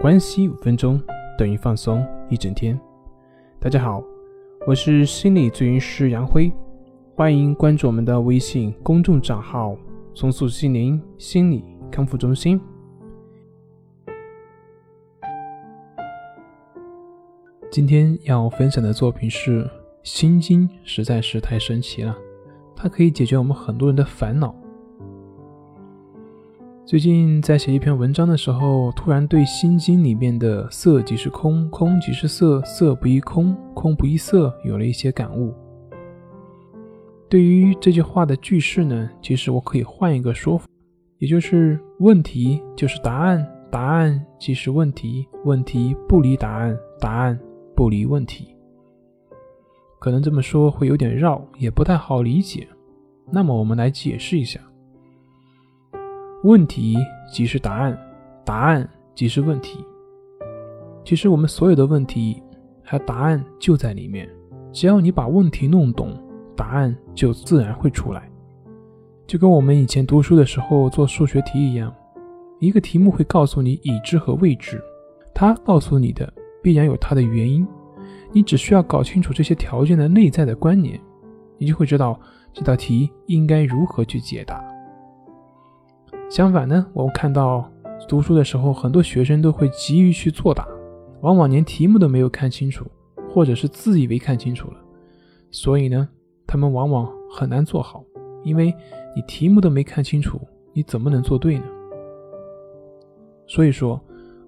关系五分钟等于放松一整天。大家好，我是心理咨询师杨辉，欢迎关注我们的微信公众账号“重塑心灵心理康复中心”。今天要分享的作品是《心经》，实在是太神奇了，它可以解决我们很多人的烦恼。最近在写一篇文章的时候，突然对《心经》里面的“色即是空，空即是色，色不异空，空不异色”有了一些感悟。对于这句话的句式呢，其实我可以换一个说法，也就是问题就是答案，答案即是问题，问题不离答案，答案不离问题。可能这么说会有点绕，也不太好理解。那么我们来解释一下。问题即是答案，答案即是问题。其实我们所有的问题，还有答案就在里面。只要你把问题弄懂，答案就自然会出来。就跟我们以前读书的时候做数学题一样，一个题目会告诉你已知和未知，它告诉你的必然有它的原因。你只需要搞清楚这些条件的内在的关联，你就会知道这道题应该如何去解答。相反呢，我们看到读书的时候，很多学生都会急于去作答，往往连题目都没有看清楚，或者是自以为看清楚了，所以呢，他们往往很难做好，因为你题目都没看清楚，你怎么能做对呢？所以说，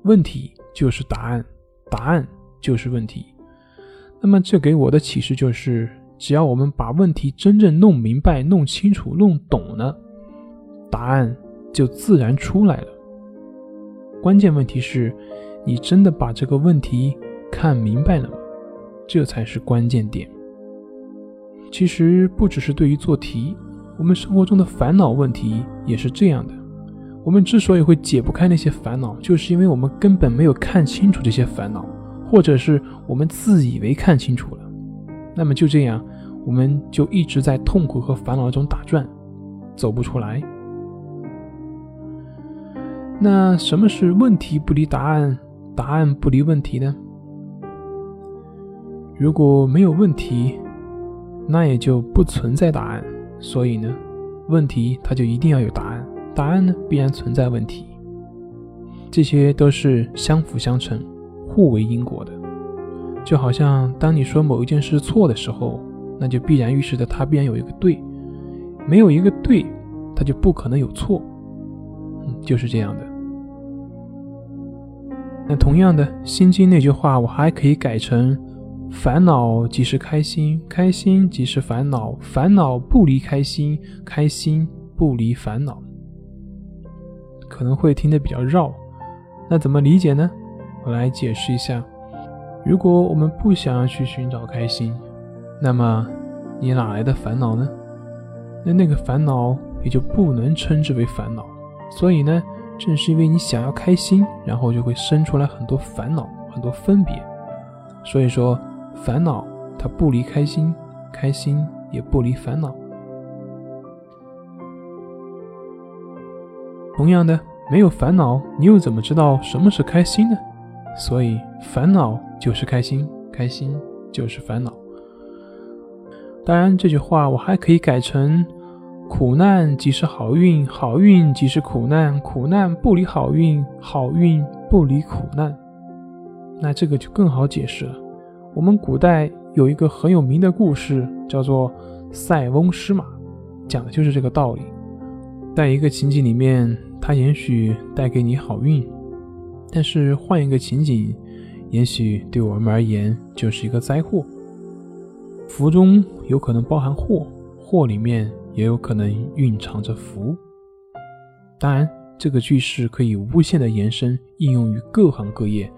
问题就是答案，答案就是问题。那么这给我的启示就是，只要我们把问题真正弄明白、弄清楚、弄懂了，答案。就自然出来了。关键问题是，你真的把这个问题看明白了吗？这才是关键点。其实不只是对于做题，我们生活中的烦恼问题也是这样的。我们之所以会解不开那些烦恼，就是因为我们根本没有看清楚这些烦恼，或者是我们自以为看清楚了。那么就这样，我们就一直在痛苦和烦恼中打转，走不出来。那什么是问题不离答案，答案不离问题呢？如果没有问题，那也就不存在答案。所以呢，问题它就一定要有答案，答案呢必然存在问题。这些都是相辅相成、互为因果的。就好像当你说某一件事错的时候，那就必然预示着它必然有一个对，没有一个对，它就不可能有错。嗯，就是这样的。同样的，《心经》那句话，我还可以改成：烦恼即是开心，开心即是烦恼，烦恼不离开心，开心不离烦恼。可能会听得比较绕，那怎么理解呢？我来解释一下：如果我们不想要去寻找开心，那么你哪来的烦恼呢？那那个烦恼也就不能称之为烦恼。所以呢？正是因为你想要开心，然后就会生出来很多烦恼、很多分别。所以说，烦恼它不离开心，开心也不离烦恼。同样的，没有烦恼，你又怎么知道什么是开心呢？所以，烦恼就是开心，开心就是烦恼。当然，这句话我还可以改成。苦难即是好运，好运即是苦难，苦难不离好运，好运不离苦难。那这个就更好解释了。我们古代有一个很有名的故事，叫做“塞翁失马”，讲的就是这个道理。在一个情景里面，它也许带给你好运，但是换一个情景，也许对我们而言就是一个灾祸。福中有可能包含祸，祸里面。也有可能蕴藏着福。当然，这个句式可以无限的延伸，应用于各行各业。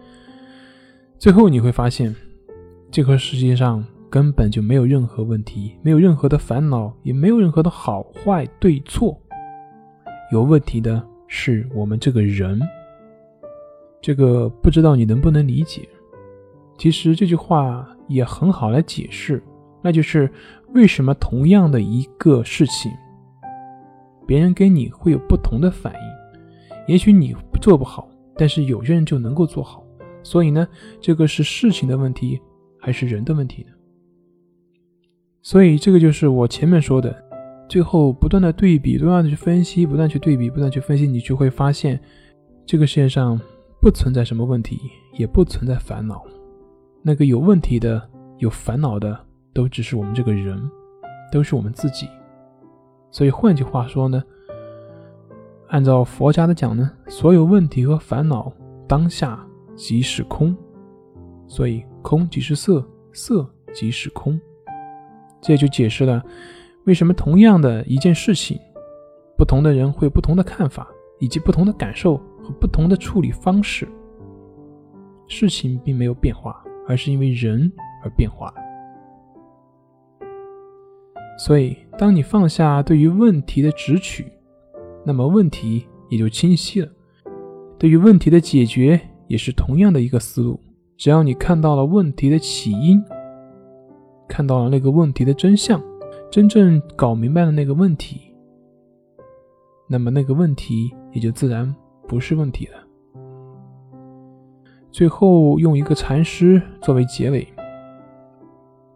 最后你会发现，这个世界上根本就没有任何问题，没有任何的烦恼，也没有任何的好坏对错。有问题的是我们这个人。这个不知道你能不能理解？其实这句话也很好来解释。那就是为什么同样的一个事情，别人跟你会有不同的反应。也许你做不好，但是有些人就能够做好。所以呢，这个是事情的问题还是人的问题呢？所以这个就是我前面说的，最后不断的对比，不断的去分析，不断去对比，不断去分析，你就会发现，这个世界上不存在什么问题，也不存在烦恼。那个有问题的、有烦恼的，都只是我们这个人，都是我们自己。所以换句话说呢，按照佛家的讲呢，所有问题和烦恼当下即是空，所以空即是色，色即是空。这就解释了为什么同样的一件事情，不同的人会有不同的看法，以及不同的感受和不同的处理方式。事情并没有变化，而是因为人而变化。所以，当你放下对于问题的直取，那么问题也就清晰了。对于问题的解决，也是同样的一个思路。只要你看到了问题的起因。看到了那个问题的真相，真正搞明白了那个问题，那么那个问题也就自然不是问题了。最后用一个禅诗作为结尾：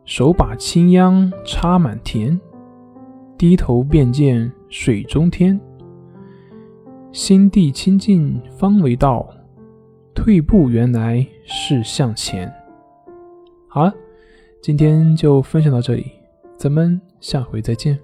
手把青秧插满田，低头便见水中天。心地清净方为道，退步原来是向前。好了。今天就分享到这里，咱们下回再见。